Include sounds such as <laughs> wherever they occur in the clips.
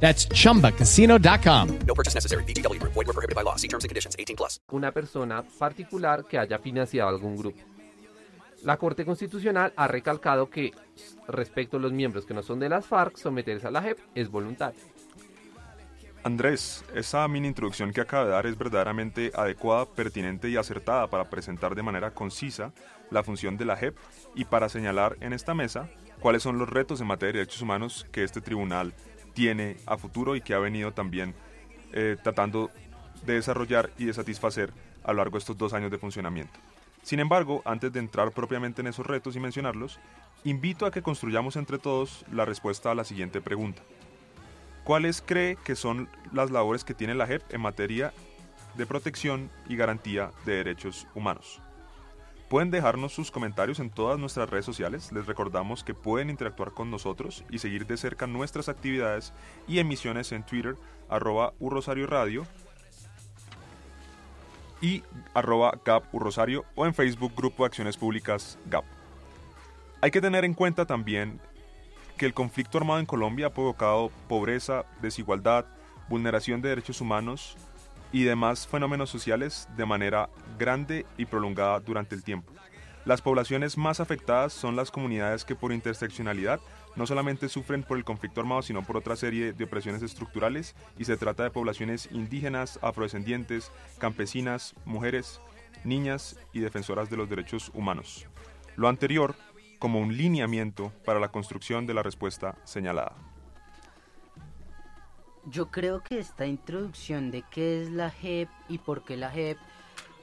That's chumbacasino.com. No purchase necessary. BGW. Void were prohibited by law. See terms and conditions. 18 plus. una persona particular que haya financiado algún grupo. La Corte Constitucional ha recalcado que respecto a los miembros que no son de las FARC, someterse a la JEP es voluntario. Andrés, esa mini introducción que acaba de dar es verdaderamente adecuada, pertinente y acertada para presentar de manera concisa la función de la JEP y para señalar en esta mesa cuáles son los retos en materia de derechos humanos que este tribunal tiene a futuro y que ha venido también eh, tratando de desarrollar y de satisfacer a lo largo de estos dos años de funcionamiento. Sin embargo, antes de entrar propiamente en esos retos y mencionarlos, invito a que construyamos entre todos la respuesta a la siguiente pregunta. ¿Cuáles cree que son las labores que tiene la JEP en materia de protección y garantía de derechos humanos? Pueden dejarnos sus comentarios en todas nuestras redes sociales. Les recordamos que pueden interactuar con nosotros y seguir de cerca nuestras actividades y emisiones en Twitter, arroba Urrosario Radio y arroba Gap Urrosario o en Facebook Grupo de Acciones Públicas GAP. Hay que tener en cuenta también que el conflicto armado en Colombia ha provocado pobreza, desigualdad, vulneración de derechos humanos y demás fenómenos sociales de manera grande y prolongada durante el tiempo. Las poblaciones más afectadas son las comunidades que por interseccionalidad no solamente sufren por el conflicto armado, sino por otra serie de opresiones estructurales, y se trata de poblaciones indígenas, afrodescendientes, campesinas, mujeres, niñas y defensoras de los derechos humanos. Lo anterior como un lineamiento para la construcción de la respuesta señalada. Yo creo que esta introducción de qué es la JEP y por qué la JEP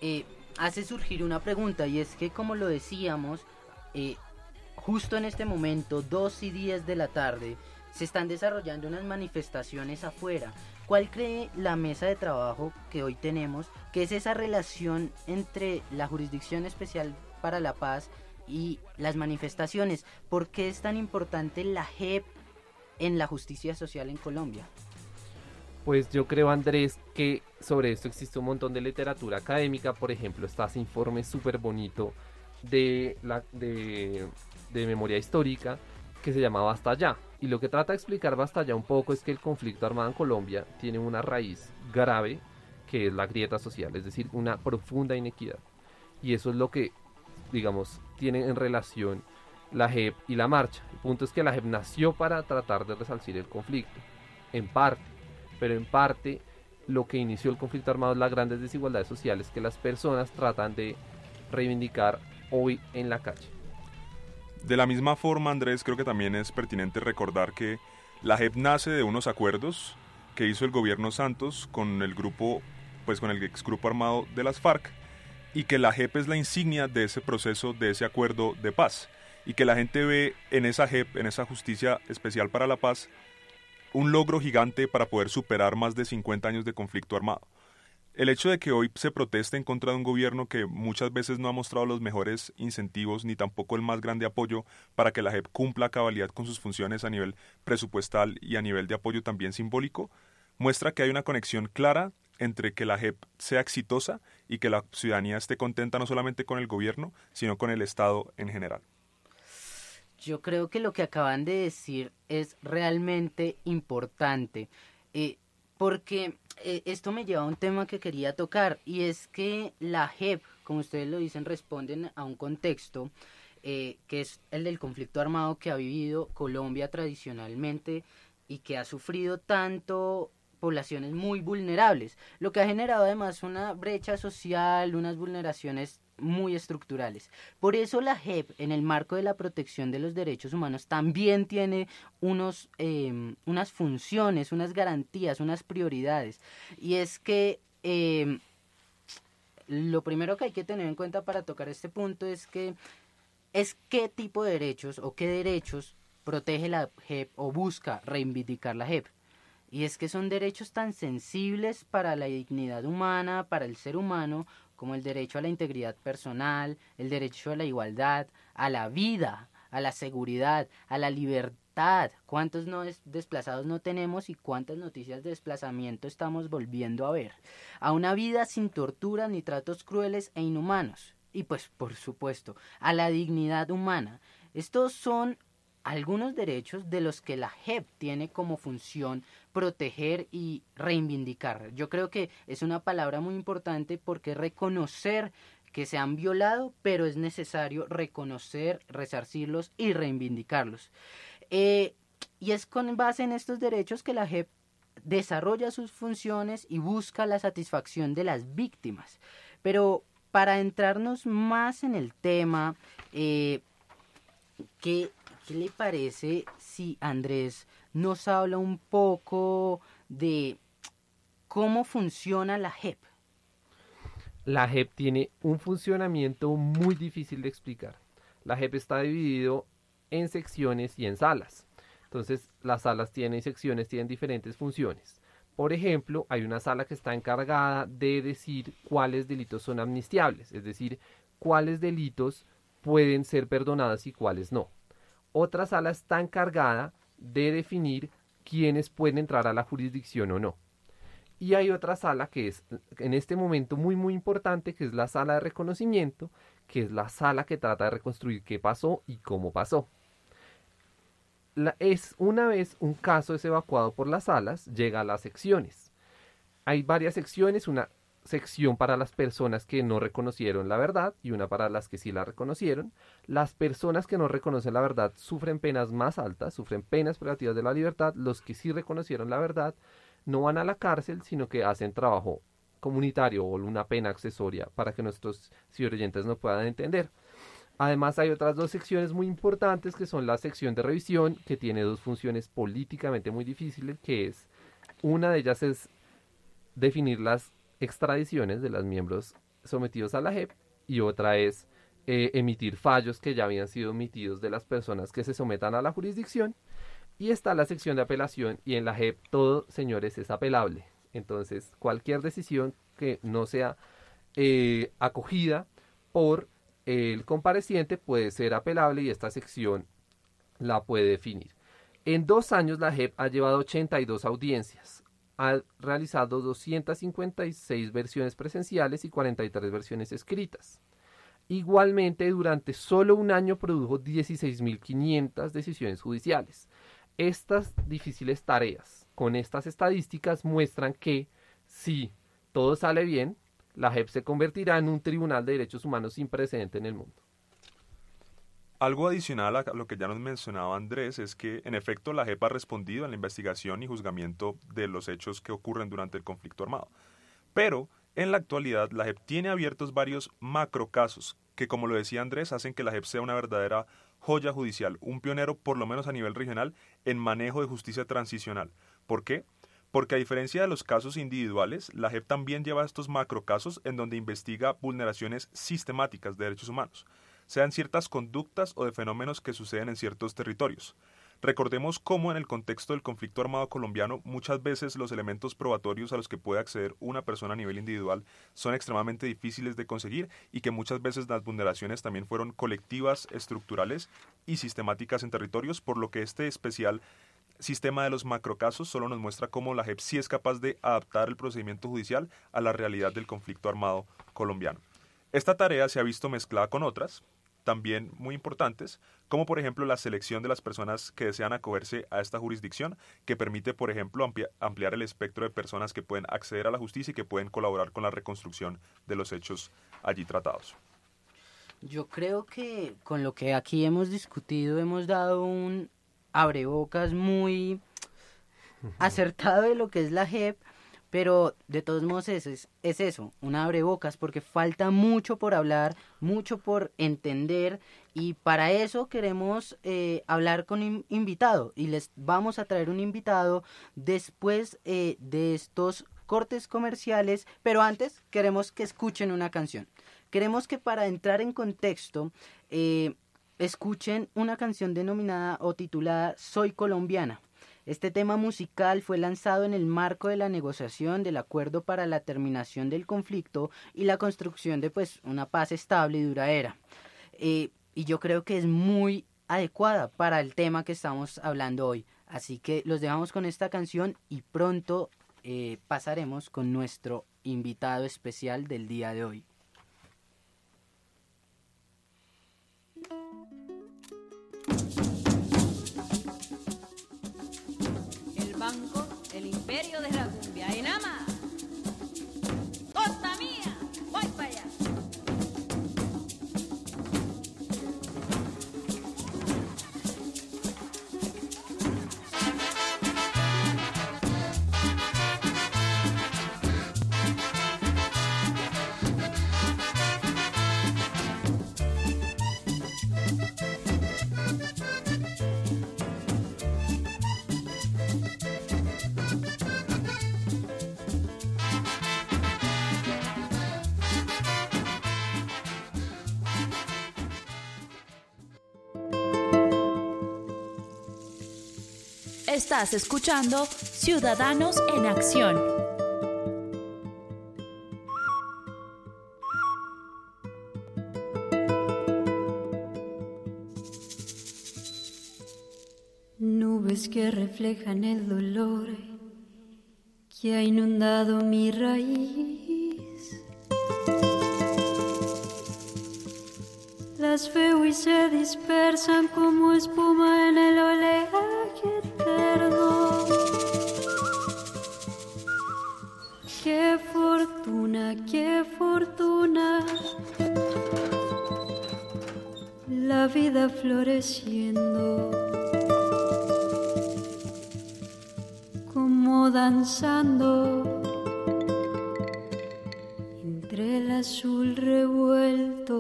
eh, hace surgir una pregunta y es que como lo decíamos, eh, justo en este momento, 2 y 10 de la tarde, se están desarrollando unas manifestaciones afuera. ¿Cuál cree la mesa de trabajo que hoy tenemos que es esa relación entre la Jurisdicción Especial para la Paz y las manifestaciones? ¿Por qué es tan importante la JEP en la justicia social en Colombia? Pues yo creo, Andrés, que sobre esto existe un montón de literatura académica. Por ejemplo, está ese informe súper bonito de, la, de, memoria histórica que se llama Basta Ya. Y lo que trata de explicar Basta Ya un poco es que el conflicto armado en Colombia tiene una raíz grave que es la grieta social, es decir, una profunda inequidad. Y eso es lo que, digamos, tiene en relación la JEP y la marcha. El punto es que la JEP nació para tratar de resarcir el conflicto, en parte pero en parte lo que inició el conflicto armado es las grandes desigualdades sociales que las personas tratan de reivindicar hoy en la calle. De la misma forma, Andrés, creo que también es pertinente recordar que la JEP nace de unos acuerdos que hizo el gobierno Santos con el grupo, pues con el ex grupo armado de las FARC, y que la JEP es la insignia de ese proceso, de ese acuerdo de paz, y que la gente ve en esa JEP, en esa justicia especial para la paz, un logro gigante para poder superar más de 50 años de conflicto armado. El hecho de que hoy se proteste en contra de un gobierno que muchas veces no ha mostrado los mejores incentivos ni tampoco el más grande apoyo para que la JEP cumpla a cabalidad con sus funciones a nivel presupuestal y a nivel de apoyo también simbólico, muestra que hay una conexión clara entre que la JEP sea exitosa y que la ciudadanía esté contenta no solamente con el gobierno, sino con el Estado en general. Yo creo que lo que acaban de decir es realmente importante, eh, porque eh, esto me lleva a un tema que quería tocar, y es que la JEP, como ustedes lo dicen, responden a un contexto eh, que es el del conflicto armado que ha vivido Colombia tradicionalmente y que ha sufrido tanto poblaciones muy vulnerables, lo que ha generado además una brecha social, unas vulneraciones muy estructurales. Por eso la JEP, en el marco de la protección de los derechos humanos, también tiene unos, em, unas funciones, unas garantías, unas prioridades. Y es que em, lo primero que hay que tener en cuenta para tocar este punto es que es qué tipo de derechos o qué derechos protege la JEP o busca reivindicar la JEP. Y es que son derechos tan sensibles para la dignidad humana, para el ser humano, como el derecho a la integridad personal, el derecho a la igualdad, a la vida, a la seguridad, a la libertad. ¿Cuántos no desplazados no tenemos y cuántas noticias de desplazamiento estamos volviendo a ver? A una vida sin tortura ni tratos crueles e inhumanos. Y pues, por supuesto, a la dignidad humana. Estos son algunos derechos de los que la JEP tiene como función proteger y reivindicar. Yo creo que es una palabra muy importante porque reconocer que se han violado, pero es necesario reconocer, resarcirlos y reivindicarlos. Eh, y es con base en estos derechos que la JEP desarrolla sus funciones y busca la satisfacción de las víctimas. Pero para entrarnos más en el tema, eh, ¿qué, ¿qué le parece si Andrés nos habla un poco de cómo funciona la JEP? La JEP tiene un funcionamiento muy difícil de explicar. La JEP está dividido en secciones y en salas. Entonces, las salas tienen secciones, tienen diferentes funciones. Por ejemplo, hay una sala que está encargada de decir cuáles delitos son amnistiables, es decir, cuáles delitos pueden ser perdonados y cuáles no. Otra sala está encargada de definir quiénes pueden entrar a la jurisdicción o no. Y hay otra sala que es en este momento muy muy importante, que es la sala de reconocimiento, que es la sala que trata de reconstruir qué pasó y cómo pasó. es una vez un caso es evacuado por las salas, llega a las secciones. Hay varias secciones, una sección para las personas que no reconocieron la verdad y una para las que sí la reconocieron. Las personas que no reconocen la verdad sufren penas más altas, sufren penas privativas de la libertad. Los que sí reconocieron la verdad no van a la cárcel, sino que hacen trabajo comunitario o una pena accesoria para que nuestros ciudadanos no puedan entender. Además hay otras dos secciones muy importantes que son la sección de revisión que tiene dos funciones políticamente muy difíciles que es una de ellas es definir las extradiciones de los miembros sometidos a la JEP y otra es eh, emitir fallos que ya habían sido emitidos de las personas que se sometan a la jurisdicción y está la sección de apelación y en la JEP todo, señores, es apelable. Entonces, cualquier decisión que no sea eh, acogida por el compareciente puede ser apelable y esta sección la puede definir. En dos años la JEP ha llevado 82 audiencias, ha realizado 256 versiones presenciales y 43 versiones escritas. Igualmente, durante solo un año produjo 16.500 decisiones judiciales. Estas difíciles tareas con estas estadísticas muestran que si todo sale bien, la JEP se convertirá en un tribunal de derechos humanos sin precedente en el mundo. Algo adicional a lo que ya nos mencionaba Andrés es que, en efecto, la JEP ha respondido en la investigación y juzgamiento de los hechos que ocurren durante el conflicto armado. Pero, en la actualidad, la JEP tiene abiertos varios macrocasos que, como lo decía Andrés, hacen que la JEP sea una verdadera joya judicial, un pionero por lo menos a nivel regional en manejo de justicia transicional. ¿Por qué? Porque a diferencia de los casos individuales, la JEP también lleva estos macrocasos en donde investiga vulneraciones sistemáticas de derechos humanos, sean ciertas conductas o de fenómenos que suceden en ciertos territorios. Recordemos cómo en el contexto del conflicto armado colombiano muchas veces los elementos probatorios a los que puede acceder una persona a nivel individual son extremadamente difíciles de conseguir y que muchas veces las vulneraciones también fueron colectivas, estructurales y sistemáticas en territorios, por lo que este especial sistema de los macrocasos solo nos muestra cómo la JEP sí es capaz de adaptar el procedimiento judicial a la realidad del conflicto armado colombiano. Esta tarea se ha visto mezclada con otras, también muy importantes, como por ejemplo la selección de las personas que desean acogerse a esta jurisdicción, que permite, por ejemplo, ampliar el espectro de personas que pueden acceder a la justicia y que pueden colaborar con la reconstrucción de los hechos allí tratados. Yo creo que con lo que aquí hemos discutido hemos dado un abrebocas muy acertado de lo que es la JEP pero de todos modos es, es, eso, un abrebocas, porque falta mucho por hablar, mucho por entender, y para eso queremos eh, hablar con un invitado, y les vamos a traer un invitado después eh, de estos cortes comerciales, pero antes queremos que escuchen una canción. Queremos que para entrar en contexto, eh, escuchen una canción denominada o titulada Soy colombiana. Este tema musical fue lanzado en el marco de la negociación del acuerdo para la terminación del conflicto y la construcción de pues una paz estable y duradera. Eh, y yo creo que es muy adecuada para el tema que estamos hablando hoy. Así que los dejamos con esta canción y pronto eh, pasaremos con nuestro invitado especial del día de hoy. El imperio de la Estás escuchando Ciudadanos en Acción. Nubes que reflejan el dolor que ha inundado mi raíz. Las veo y se dispersan como espuma en el oleaje La vida floreciendo. como danzando entre el azul revuelto.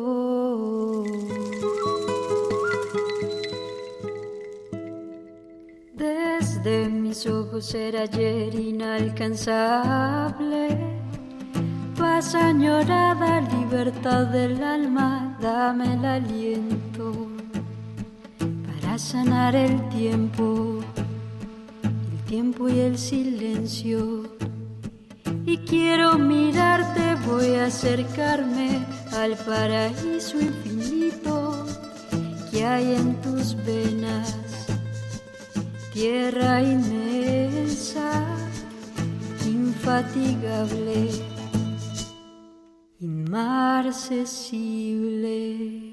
Desde mis ojos era ayer inalcanzable. Paz añorada, libertad del alma, dame el aliento para sanar el tiempo tiempo y el silencio. Y quiero mirarte, voy a acercarme al paraíso infinito que hay en tus venas. Tierra inmensa, infatigable, inmarcesible.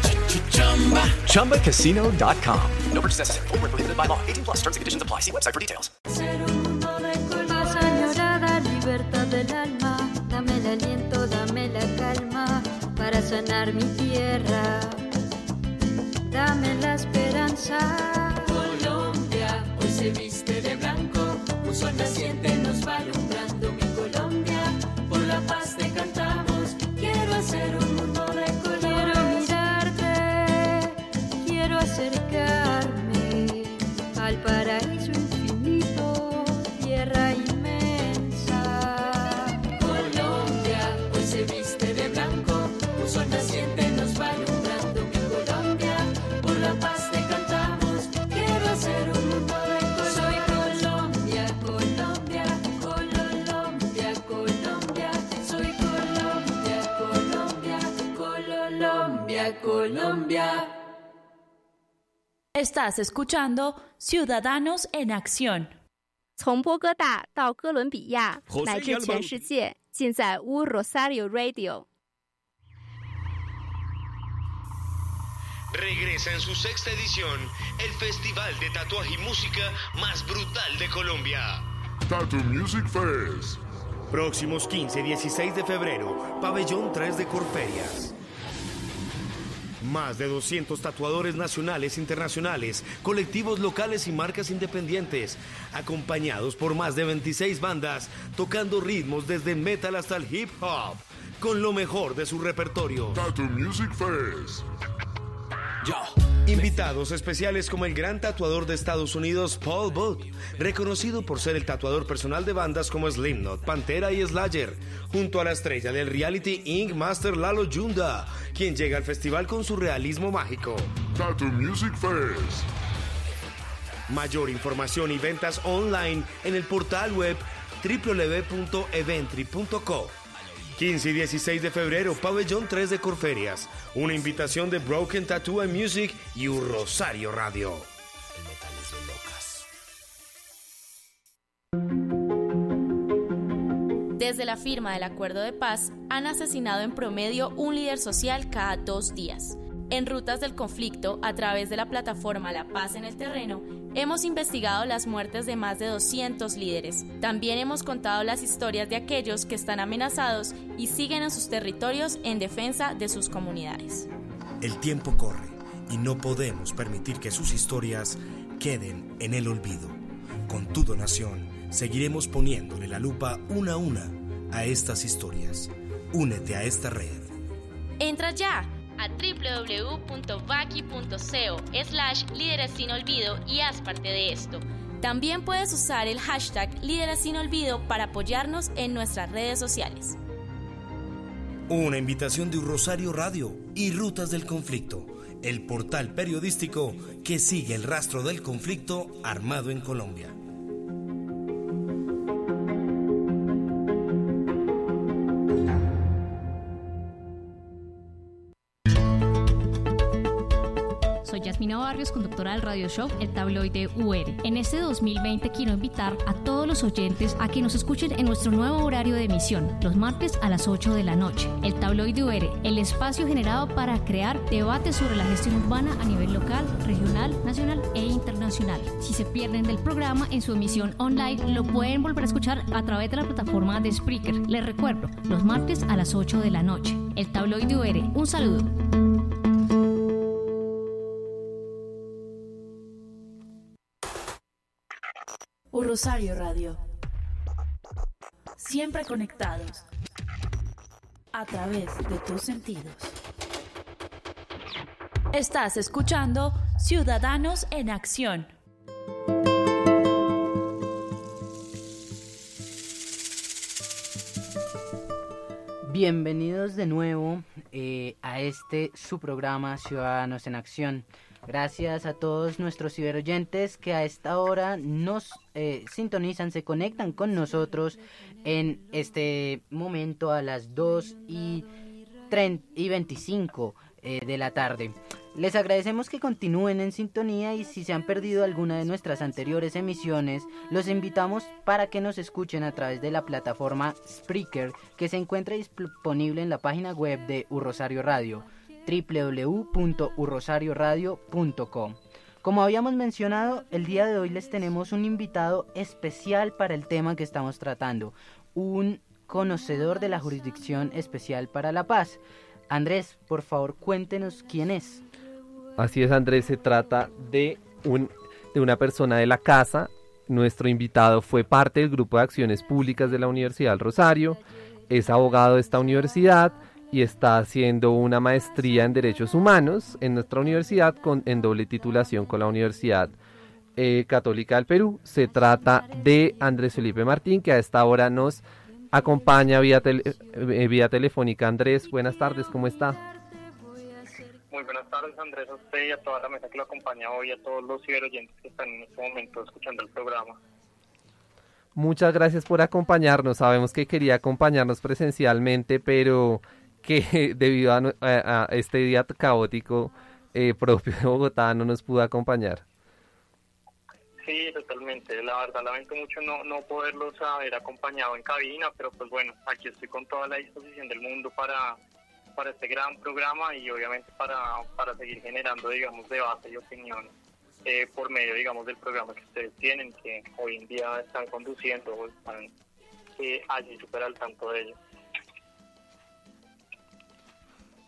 ChumbaCasino.com. No purchase necessary. Void where prohibited by law. 18 plus terms and conditions apply. See website for details. Paz añorada, libertad del alma, dame el aliento, dame la calma para sanar mi tierra. Dame la esperanza. Colombia hoy se viste de blanco, un sol naciente nos va alumbrando acercarme al paraíso infinito, tierra inmensa. Colombia hoy se viste de blanco, un sol naciente nos va alumbrando. Que Colombia por la paz te cantamos, quiero ser un mundo de. Soy Colombia, Colombia, Colombia, Colombia, soy Colombia, Colombia, Colombia. Colombia. Estás escuchando Ciudadanos en Acción. 从波哥大到哥伦比亚， José 乃至全世界，尽在乌 Rosario Radio。 Regresa en su sexta edición el festival de tatuaje y música más brutal de Colombia. Tattoo Music Fest. Próximos 15 y 16 de febrero, Pabellón 3 de Corferias. Más de 200 tatuadores nacionales e internacionales, colectivos locales y marcas independientes, acompañados por más de 26 bandas, tocando ritmos desde el metal hasta el hip hop, con lo mejor de su repertorio. Tattoo Music Fest. Invitados especiales como el gran tatuador de Estados Unidos, Paul Booth, reconocido por ser el tatuador personal de bandas como Slipknot, Pantera y Slayer, junto a la estrella del reality Ink Master Lalo Yunda, quien llega al festival con su realismo mágico. Tattoo Music Fest. Mayor información y ventas online en el portal web www.eventry.co. 15 y 16 de febrero, Pabellón 3 de Corferias. Una invitación de Broken Tattoo and Music y un Rosario Radio. Desde la firma del acuerdo de paz, han asesinado en promedio un líder social cada dos días. En Rutas del Conflicto, a través de la plataforma La Paz en el Terreno, hemos investigado las muertes de más de 200 líderes. También hemos contado las historias de aquellos que están amenazados y siguen en sus territorios en defensa de sus comunidades. El tiempo corre y no podemos permitir que sus historias queden en el olvido. Con tu donación, seguiremos poniéndole la lupa una a una a estas historias. Únete a esta red. Entra ya a www.vaki.co slash líderes sin olvido y haz parte de esto. También puedes usar el hashtag líderes sin olvido para apoyarnos en nuestras redes sociales. Una invitación de Rosario Radio y Rutas del Conflicto, el portal periodístico que sigue el rastro del conflicto armado en Colombia. Barrios, conductora del radio show El Tabloide UR. En este 2020 quiero invitar a todos los oyentes a que nos escuchen en nuestro nuevo horario de emisión, los martes a las 8 de la noche. El Tabloide UR, el espacio generado para crear debates sobre la gestión urbana a nivel local, regional, nacional e internacional. Si se pierden del programa en su emisión online, lo pueden volver a escuchar a través de la plataforma de Spreaker. Les recuerdo, los martes a las 8 de la noche. El Tabloide UR, un saludo. Un Rosario Radio. Siempre conectados. A través de tus sentidos. Estás escuchando Ciudadanos en Acción. Bienvenidos de nuevo eh, a este su programa Ciudadanos en Acción. Gracias a todos nuestros ciberoyentes que a esta hora nos eh, sintonizan, se conectan con nosotros en este momento a las 2 y, 30 y 25 eh, de la tarde. Les agradecemos que continúen en sintonía y si se han perdido alguna de nuestras anteriores emisiones, los invitamos para que nos escuchen a través de la plataforma Spreaker que se encuentra disponible en la página web de Urrosario Radio www.urrosarioradio.com. Como habíamos mencionado, el día de hoy les tenemos un invitado especial para el tema que estamos tratando, un conocedor de la Jurisdicción Especial para la Paz. Andrés, por favor, cuéntenos quién es. Así es, Andrés, se trata de, un, de una persona de la casa. Nuestro invitado fue parte del grupo de acciones públicas de la Universidad del Rosario, es abogado de esta universidad y está haciendo una maestría en Derechos Humanos en nuestra universidad con, en doble titulación con la Universidad eh, Católica del Perú. Se trata de Andrés Felipe Martín, que a esta hora nos acompaña vía, tele, eh, vía telefónica. Andrés, buenas tardes, ¿cómo está? Muy buenas tardes, Andrés, a usted y a toda la mesa que lo acompaña hoy, a todos los ciberoyentes que están en este momento escuchando el programa. Muchas gracias por acompañarnos. Sabemos que quería acompañarnos presencialmente, pero que <laughs> debido a, a, este día caótico eh, propio de Bogotá no nos pudo acompañar. Sí, totalmente. La verdad lamento mucho no, no poderlos haber acompañado en cabina, pero pues bueno, aquí estoy con toda la disposición del mundo para, para este gran programa y obviamente para, para seguir generando, digamos, debate y opinión eh, por medio, digamos, del programa que ustedes tienen, que hoy en día están conduciendo están eh, allí súper al tanto de ello.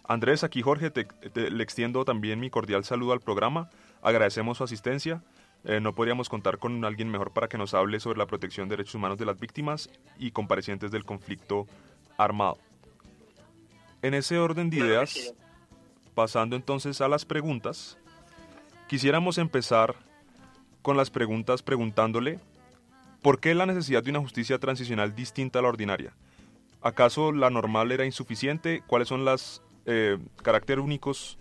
Andrés, aquí Jorge, te, te- le extiendo también mi cordial saludo al programa. Agradecemos su asistencia. Eh, no podríamos contar con alguien mejor para que nos hable sobre la protección de derechos humanos de las víctimas y comparecientes del conflicto armado. En ese orden de ideas, pasando entonces a las preguntas, quisiéramos empezar con las preguntas preguntándole ¿por qué la necesidad de una justicia transicional distinta a la ordinaria? ¿Acaso la normal era insuficiente? ¿Cuáles son los caracteres únicos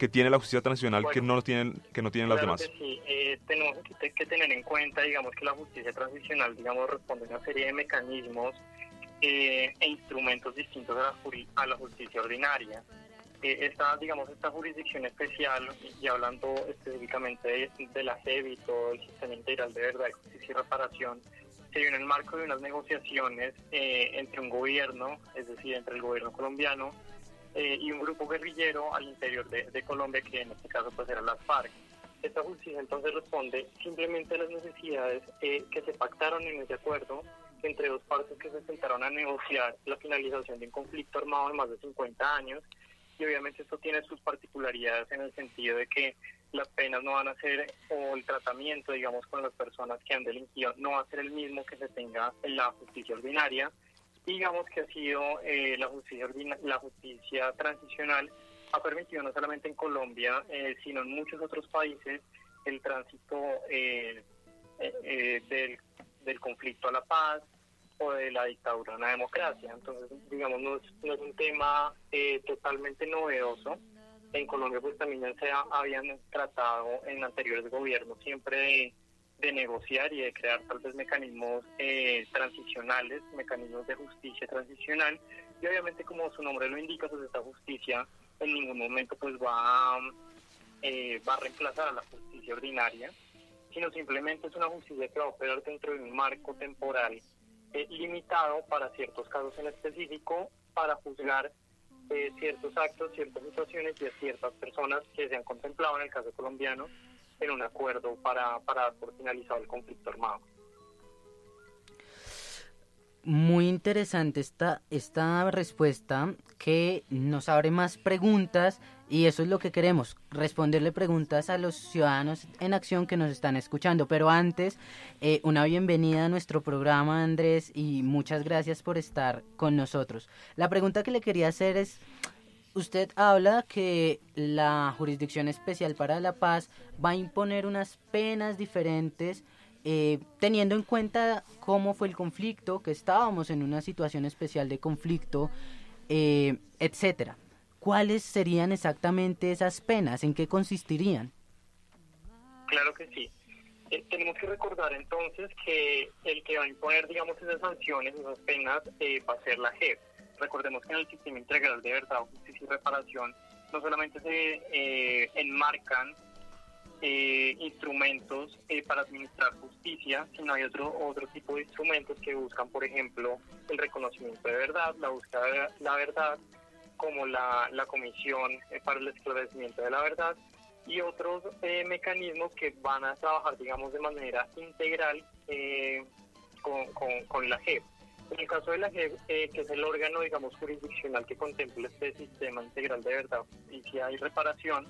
que tiene la justicia transicional que no tienen, que no tienen las Claro demás? que sí, eh, tenemos que, que tener en cuenta, digamos, que la justicia transicional, digamos, responde a una serie de mecanismos eh, e instrumentos distintos a la, a la justicia ordinaria. Eh, esta, digamos, esta jurisdicción especial, y hablando específicamente de, de la JEB y todo el sistema integral de verdad, justicia y reparación, se dio en el marco de unas negociaciones eh, entre un gobierno, es decir, entre el gobierno colombiano eh, y un grupo guerrillero al interior de, de Colombia, que en este caso pues eran las FARC. Esta justicia entonces responde simplemente a las necesidades eh, que se pactaron en ese acuerdo entre dos partes que se sentaron a negociar la finalización de un conflicto armado de más de 50 años y obviamente esto tiene sus particularidades en el sentido de que las penas no van a ser o el tratamiento digamos con las personas que han delinquido no va a ser el mismo que se tenga en la justicia ordinaria digamos que ha sido eh, la justicia la justicia transicional ha permitido no solamente en Colombia eh, sino en muchos otros países el tránsito eh, eh, eh, del, del conflicto a la paz o de la dictadura a una democracia. Entonces, digamos, no es, no es un tema eh, totalmente novedoso. En Colombia, pues también ya se ha- habían tratado en anteriores gobiernos siempre de negociar y de crear tal vez mecanismos eh, transicionales, mecanismos de justicia transicional. Y obviamente, como su nombre lo indica, pues esta justicia en ningún momento pues va eh, va a reemplazar a la justicia ordinaria, sino simplemente es una justicia que va a operar dentro de un marco temporal eh, limitado para ciertos casos en específico, para juzgar eh, ciertos actos, ciertas situaciones y a ciertas personas que se han contemplado en el caso colombiano en un acuerdo para, para dar por finalizado el conflicto armado. Muy interesante esta, esta respuesta que nos abre más preguntas y eso es lo que queremos, responderle preguntas a los ciudadanos en acción que nos están escuchando. Pero antes, eh, una bienvenida a nuestro programa, Andrés, y muchas gracias por estar con nosotros. La pregunta que le quería hacer es, usted habla que la Jurisdicción Especial para la Paz va a imponer unas penas diferentes eh, teniendo en cuenta cómo fue el conflicto, que estábamos en una situación especial de conflicto, eh, etcétera. ¿Cuáles serían exactamente esas penas? ¿En qué consistirían? Claro que sí. Eh, tenemos que recordar entonces que el que va a imponer, digamos, esas sanciones, esas penas, eh, va a ser la JEP. Recordemos que en el sistema integral de verdad, justicia y reparación, no solamente se eh, enmarcan eh, instrumentos eh, para administrar justicia, sino hay otro otro tipo de instrumentos que buscan, por ejemplo, el reconocimiento de verdad, la búsqueda de la verdad, como la, la Comisión para el Esclarecimiento de la Verdad, y otros mecanismos que van a trabajar, digamos, de manera integral con, con, con la JEP. En el caso de la JEP, eh, que es el órgano, digamos, jurisdiccional que contempla este sistema integral de verdad, y reparación,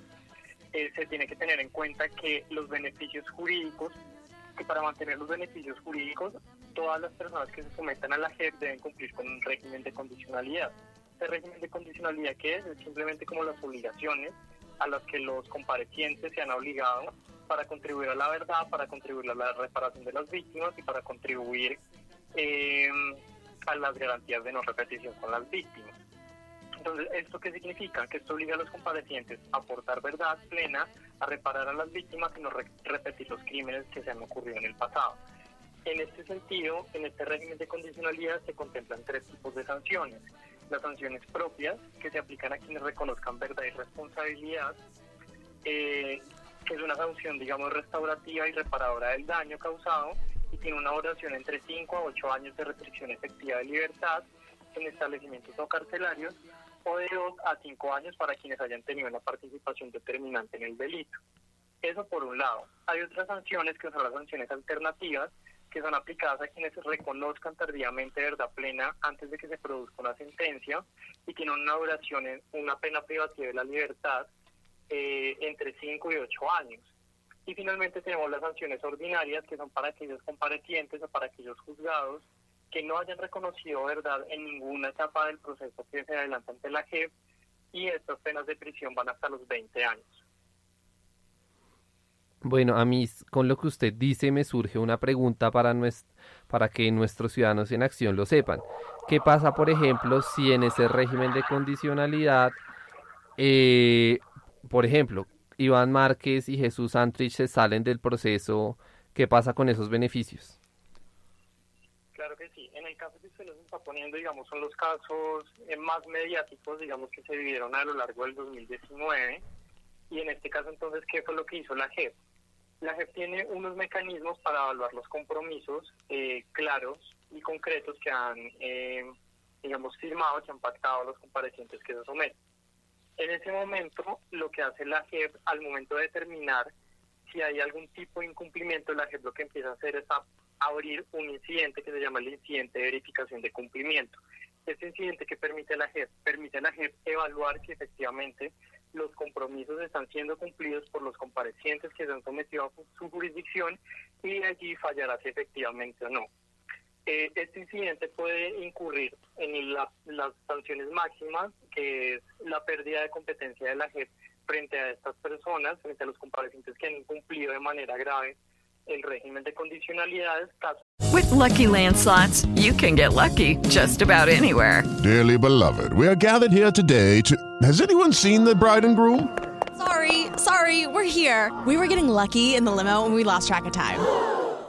eh, se tiene que tener en cuenta que los beneficios jurídicos, que para mantener los beneficios jurídicos, todas las personas que se sometan a la JEP deben cumplir con un régimen de condicionalidad. Este régimen de condicionalidad que es, es simplemente como las obligaciones a las que los comparecientes se han obligado para contribuir a la verdad, para contribuir a la reparación de las víctimas y para contribuir eh, a las garantías de no repetición con las víctimas. Entonces, ¿esto qué significa? Que esto obliga a los comparecientes a aportar verdad plena, a reparar a las víctimas y no re- repetir los crímenes que se han ocurrido en el pasado. En este sentido, en este régimen de condicionalidad se contemplan tres tipos de sanciones. Las sanciones propias, que se aplican a quienes reconozcan verdad y responsabilidad. eh, que es una sanción, digamos, restaurativa y reparadora del daño causado y tiene una duración entre 5 a 8 años de restricción efectiva de libertad en establecimientos no carcelarios o de 2 a 5 años para quienes hayan tenido una participación determinante en el delito. Eso por un lado. Hay otras sanciones que son las sanciones alternativas que son aplicadas a quienes reconozcan tardíamente verdad plena antes de que se produzca una sentencia y tienen una duración, en una pena privativa de la libertad eh, entre 5 y 8 años. Y finalmente tenemos las sanciones ordinarias que son para aquellos comparecientes o para aquellos juzgados que no hayan reconocido verdad en ninguna etapa del proceso que se adelanta ante la JEP y estas penas de prisión van hasta los 20 años. Bueno, a mí con lo que usted dice me surge una pregunta para, para que nuestros ciudadanos en acción lo sepan. ¿Qué pasa, por ejemplo, si en ese régimen de condicionalidad, eh, por ejemplo, Iván Márquez y Jesús Antrich se salen del proceso? ¿Qué pasa con esos beneficios? Claro que sí. En el caso que usted nos está poniendo, digamos, son los casos eh, más mediáticos, digamos, que se vivieron a lo largo del 2019. Y en este caso, entonces, ¿qué fue lo que hizo la JEP? La JEP tiene unos mecanismos para evaluar los compromisos eh, claros y concretos que han, eh, digamos, firmado, que han pactado los comparecientes que se someten. En ese momento, lo que hace la JEP al momento de determinar si hay algún tipo de incumplimiento, la JEP lo que empieza a hacer es abrir un incidente que se llama el incidente de verificación de cumplimiento. Este incidente que permite a la JEP, permite a la JEP evaluar si efectivamente los compromisos están siendo cumplidos por los comparecientes que se han sometido a su jurisdicción y allí fallará si efectivamente o no. Eh, este incidente puede incurrir en las sanciones máximas, que es la pérdida de competencia de la JEP frente a estas personas, frente a los comparecientes que han incumplido de manera grave el régimen de condicionalidades. With lucky landslots, you can get lucky just about anywhere. Dearly beloved, we are gathered here today to. Has anyone seen the bride and groom? Sorry, sorry, we're here. We were getting lucky in the limo and we lost track of time.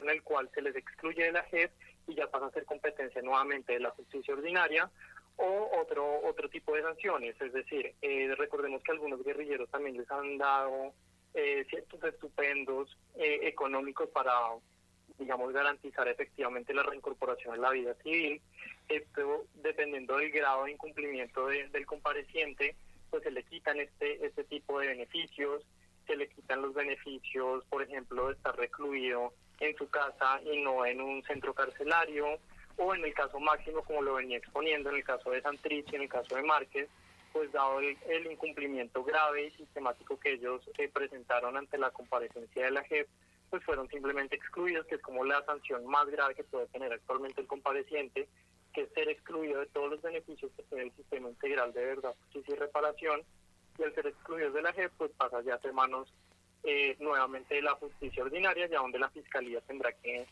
en el cual se les excluye de la JEP y ya pasa a ser competencia nuevamente de la justicia ordinaria o otro otro tipo de sanciones, es decir, eh, recordemos que algunos guerrilleros también les han dado eh, ciertos estupendos eh, económicos para, digamos, garantizar efectivamente la reincorporación en la vida civil. Esto, dependiendo del grado de incumplimiento del compareciente, pues se le quitan este, este tipo de beneficios, se le quitan los beneficios, por ejemplo, de estar recluido en su casa y no en un centro carcelario, o en el caso máximo, como lo venía exponiendo, en el caso de Santrich y en el caso de Márquez, pues dado el, incumplimiento grave y sistemático que ellos eh, presentaron ante la comparecencia de la JEP, pues fueron simplemente excluidos, que es como la sanción más grave que puede tener actualmente el compareciente, que es ser excluido de todos los beneficios que tiene el sistema integral de verdad, justicia y reparación, y al ser excluidos de la JEP, pues pasa ya a ser manos eh, nuevamente la justicia ordinaria, ya donde la fiscalía tendrá que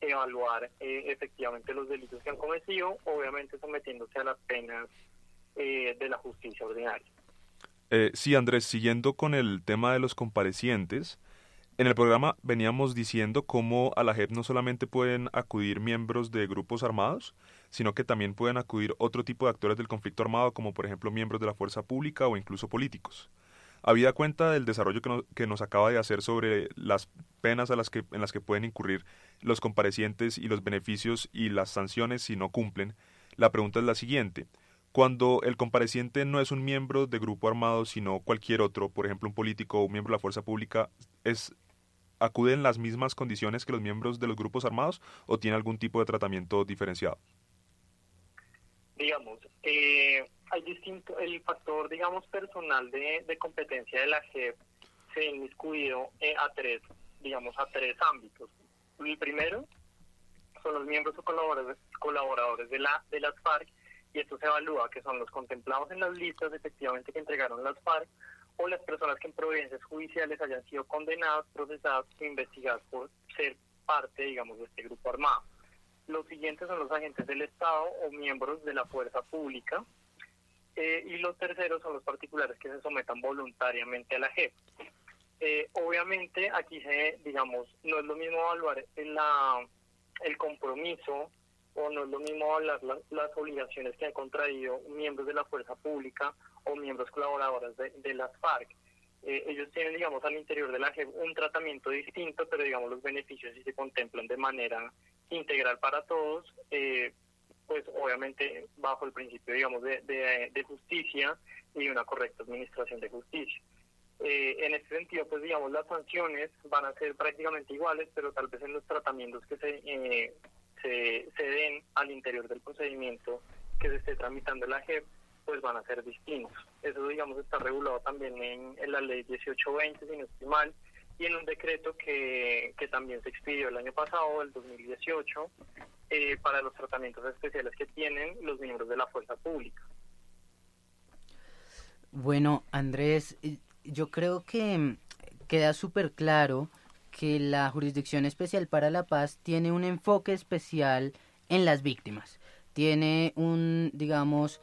evaluar eh, efectivamente los delitos que han cometido, obviamente sometiéndose a las penas eh, de la justicia ordinaria. sí, Andrés, siguiendo con el tema de los comparecientes, en el programa veníamos diciendo cómo a la JEP no solamente pueden acudir miembros de grupos armados, sino que también pueden acudir otro tipo de actores del conflicto armado, como por ejemplo miembros de la fuerza pública o incluso políticos. Habida cuenta del desarrollo que, nos acaba de hacer sobre las penas a las que, en las que pueden incurrir los comparecientes y los beneficios y las sanciones si no cumplen, la pregunta es la siguiente. Cuando el compareciente no es un miembro de grupo armado, sino cualquier otro, por ejemplo un político o un miembro de la fuerza pública, es ¿acuden las mismas condiciones que los miembros de los grupos armados o tiene algún tipo de tratamiento diferenciado? Digamos, eh, hay distinto, el factor, digamos, personal de, de competencia de la JEP se ha inmiscuido eh, a tres, digamos, a tres ámbitos. El primero son los miembros o colaboradores, colaboradores de, la, de las FARC y esto se evalúa que son los contemplados en las listas efectivamente que entregaron las FARC o las personas que en providencias judiciales hayan sido condenadas, procesadas o investigadas por ser parte, digamos, de este grupo armado. Los siguientes son los agentes del Estado o miembros de la fuerza pública. Eh, y los terceros son los particulares que se sometan voluntariamente a la JEP. Eh, obviamente aquí se, digamos, no es lo mismo evaluar la, el compromiso o no es lo mismo evaluar las obligaciones que han contraído miembros de la fuerza pública o miembros colaboradores de, de las FARC. Eh, ellos tienen, digamos, al interior de la JEP un tratamiento distinto, pero, digamos, los beneficios sí se contemplan de manera integral para todos, eh, pues obviamente bajo el principio, digamos, de, de, justicia y una correcta administración de justicia. Eh, en este sentido, pues digamos, las sanciones van a ser prácticamente iguales, pero tal vez en los tratamientos que se, eh, se, se den al interior del procedimiento que se esté tramitando la JEP, pues van a ser distintos. Eso, digamos, está regulado también en, en la ley 1820, si no estoy mal, y en un decreto que, que también se expidió el año pasado, el 2018, eh, para los tratamientos especiales que tienen los miembros de la fuerza pública. Bueno, Andrés, yo creo que queda súper claro que la Jurisdicción Especial para la Paz tiene un enfoque especial en las víctimas. Tiene un, digamos, eh,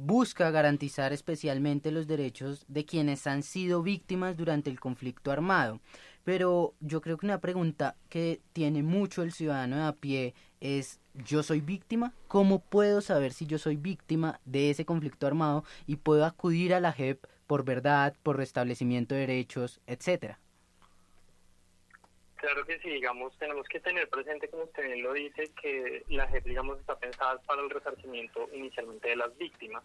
busca garantizar especialmente los derechos de quienes han sido víctimas durante el conflicto armado. Pero yo creo que una pregunta que tiene mucho el ciudadano a pie es, ¿yo soy víctima? ¿Cómo puedo saber si yo soy víctima de ese conflicto armado y puedo acudir a la JEP por verdad, por restablecimiento de derechos, etcétera? Claro que sí, digamos, tenemos que tener presente, como usted bien lo dice, que la JEP, digamos, está pensada para el resarcimiento inicialmente de las víctimas.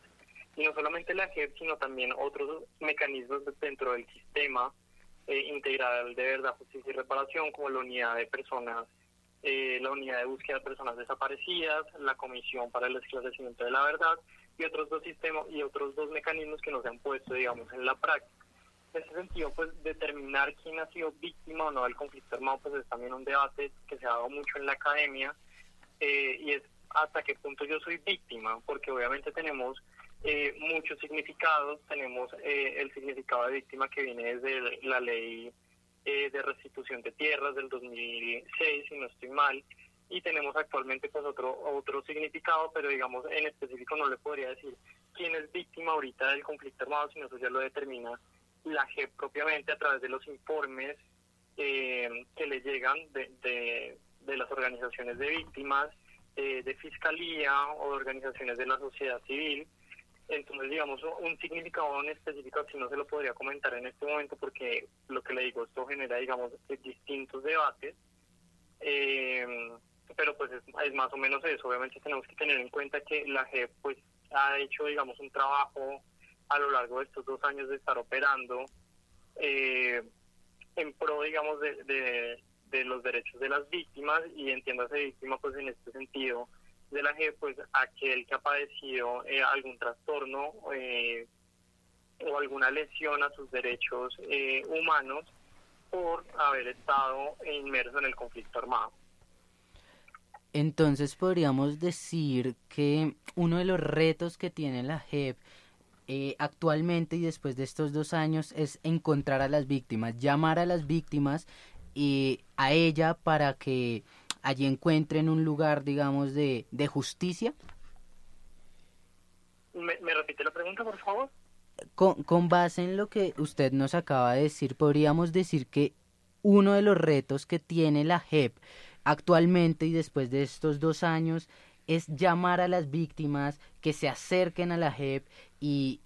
Y no solamente la JEP, sino también otros mecanismos dentro del sistema eh, integral de verdad, justicia y reparación, como la unidad de personas, eh, la unidad de búsqueda de personas desaparecidas, la comisión para el esclarecimiento de la verdad y otros dos sistemas y otros dos mecanismos que nos han puesto, digamos, en la práctica en ese sentido, pues determinar quién ha sido víctima o no del conflicto armado, pues es también un debate que se ha dado mucho en la academia eh, y es hasta qué punto yo soy víctima, porque obviamente tenemos eh, muchos significados, tenemos eh, el significado de víctima que viene desde la ley de restitución de tierras del 2006, si no estoy mal, y tenemos actualmente pues otro otro significado, pero digamos en específico no le podría decir quién es víctima ahorita del conflicto armado, sino eso ya lo determina la JEP propiamente a través de los informes eh, que le llegan de, de, las organizaciones de víctimas, eh, de fiscalía o de organizaciones de la sociedad civil. Entonces, digamos, un significado en específico si no se lo podría comentar en este momento porque lo que le digo, esto genera, digamos, distintos debates. Eh, pero pues es, es, más o menos eso. Obviamente tenemos que tener en cuenta que la JEP pues ha hecho, digamos, un trabajo a lo largo de estos dos años de estar operando eh, en pro, digamos, de, de, los derechos de las víctimas y entiéndase víctima, pues en este sentido de la G, pues aquel que ha padecido eh, algún trastorno eh, o alguna lesión a sus derechos humanos por haber estado inmerso en el conflicto armado. Entonces podríamos decir que uno de los retos que tiene la JEP eh, actualmente y después de estos dos años es encontrar a las víctimas, llamar a las víctimas y a ella para que allí encuentren un lugar, digamos, de, de justicia? ¿Me, ¿Me, repite la pregunta, por favor? Con, con base en lo que usted nos acaba de decir, podríamos decir que uno de los retos que tiene la JEP actualmente y después de estos dos años es llamar a las víctimas que se acerquen a la JEP y,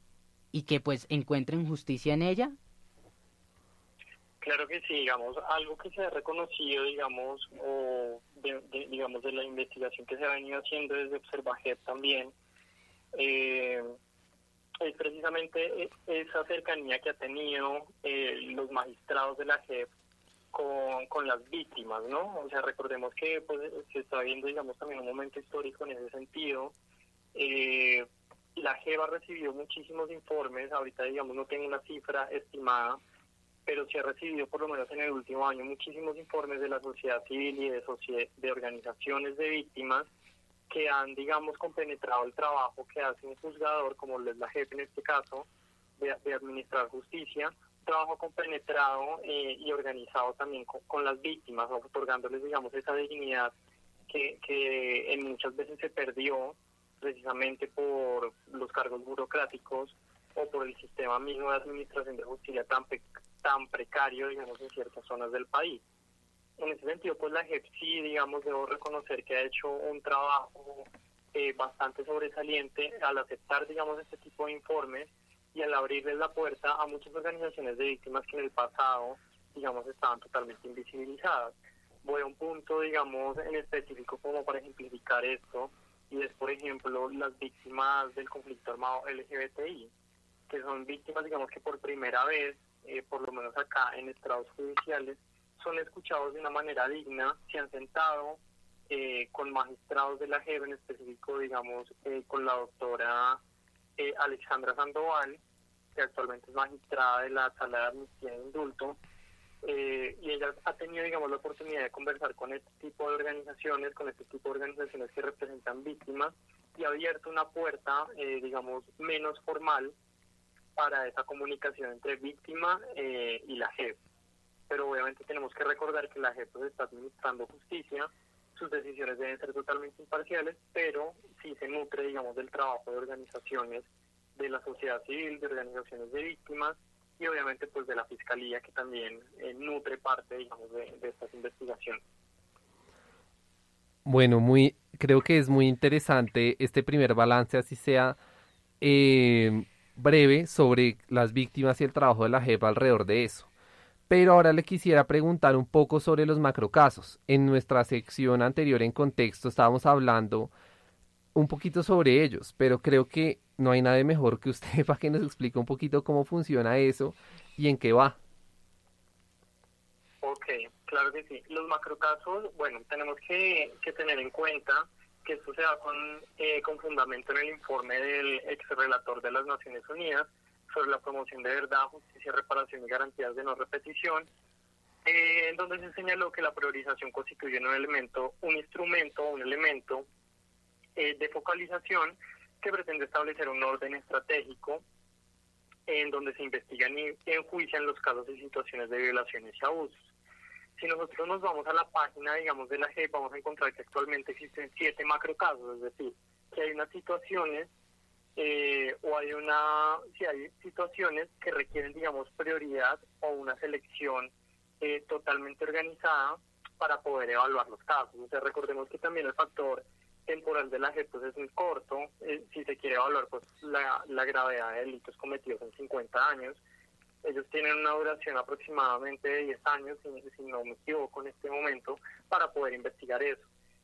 y que pues encuentren justicia en ella? Claro que sí, digamos, algo que se ha reconocido, digamos, o de, digamos de la investigación que se ha venido haciendo desde JEP también, eh, es precisamente esa cercanía que ha tenido eh, los magistrados de la JEP con, con las víctimas, ¿no? O sea, recordemos que pues, se está viendo, digamos, también un momento histórico en ese sentido, Eh, la JEP ha recibido muchísimos informes, ahorita digamos no tengo una cifra estimada, pero sí ha recibido por lo menos en el último año muchísimos informes de la sociedad civil y de, de organizaciones de víctimas que han, digamos, compenetrado el trabajo que hace un juzgador, como lo es la JEP en este caso, de, de administrar justicia, trabajo compenetrado eh, y organizado también con, con las víctimas, otorgándoles, digamos, esa dignidad que, en muchas veces se perdió precisamente por los cargos burocráticos o por el sistema mismo de administración de justicia tan, pe- tan precario, digamos, en ciertas zonas del país. En ese sentido, pues la JEP sí, digamos, debo reconocer que ha hecho un trabajo eh, bastante sobresaliente al aceptar, digamos, este tipo de informes y al abrirles la puerta a muchas organizaciones de víctimas que en el pasado, digamos, estaban totalmente invisibilizadas. Voy a un punto, digamos, en específico como para ejemplificar esto, y es, por ejemplo, las víctimas del conflicto armado LGBTI, que son víctimas, digamos, que por primera vez, eh, por lo menos acá en estrados judiciales, son escuchados de una manera digna, se han sentado eh, con magistrados de la JEP, en específico, digamos, eh, con la doctora eh, Alexandra Sandoval, que actualmente es magistrada de la Sala de Amnistía e Indulto, eh, y ella ha tenido, digamos, la oportunidad de conversar con este tipo de organizaciones, con este tipo de organizaciones que representan víctimas, y ha abierto una puerta, eh, digamos, menos formal para esa comunicación entre víctima eh, y la JEP. Pero obviamente tenemos que recordar que la JEP pues, está administrando justicia, sus decisiones deben ser totalmente imparciales, pero sí se nutre, digamos, del trabajo de organizaciones de la sociedad civil, de organizaciones de víctimas y obviamente pues de la fiscalía que también eh, nutre parte, digamos, de, estas investigaciones. Bueno, muy, creo que es muy interesante este primer balance, así sea eh, breve, sobre las víctimas y el trabajo de la JEP alrededor de eso. Pero ahora le quisiera preguntar un poco sobre los macrocasos. En nuestra sección anterior en contexto estábamos hablando un poquito sobre ellos, pero creo que no hay nadie mejor que usted <laughs> para que nos explique un poquito cómo funciona eso y en qué va. Ok, claro que sí. Los macrocasos, bueno, tenemos que, que tener en cuenta que esto se da con, eh, con fundamento en el informe del ex relator de las Naciones Unidas sobre la promoción de verdad, justicia, reparación y garantías de no repetición, eh, en donde se señaló que la priorización constituye un elemento, un instrumento, un elemento eh, de focalización que pretende establecer un orden estratégico en donde se investigan y enjuician los casos y situaciones de violaciones y abusos. Si nosotros nos vamos a la página, digamos, de la JEP, vamos a encontrar que actualmente existen siete macrocasos, es decir, que hay unas situaciones eh, o hay una, si hay situaciones que requieren, digamos, prioridad o una selección eh, totalmente organizada para poder evaluar los casos. O sea, recordemos que también el factor temporal de la pues, es muy corto, eh, si se quiere evaluar pues la, la gravedad de delitos cometidos en 50 años. Ellos tienen una duración aproximadamente de 10 años, si, si no me equivoco en este momento, para poder investigar eso.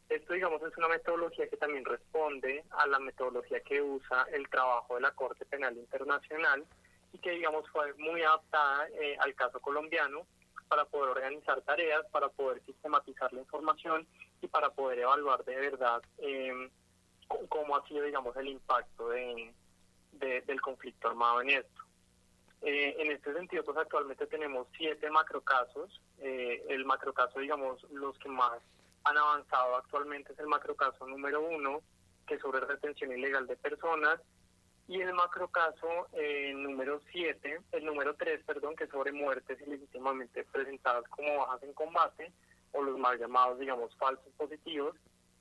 Esto, digamos, es una metodología que también responde a la metodología que usa el trabajo de la Corte Penal Internacional y que, digamos, fue muy adaptada eh, al caso colombiano para poder organizar tareas, para poder sistematizar la información y para poder evaluar de verdad eh, cómo ha sido, digamos, el impacto de, de, del conflicto armado en esto. Eh, en este sentido, pues actualmente tenemos siete macrocasos. Eh, el macrocaso, digamos, los que más han avanzado actualmente es el macrocaso número uno, que es sobre retención ilegal de personas, y el macrocaso eh, número siete, el número tres, perdón, que es sobre muertes ilegítimamente presentadas como bajas en combate, o los mal llamados, digamos, falsos positivos,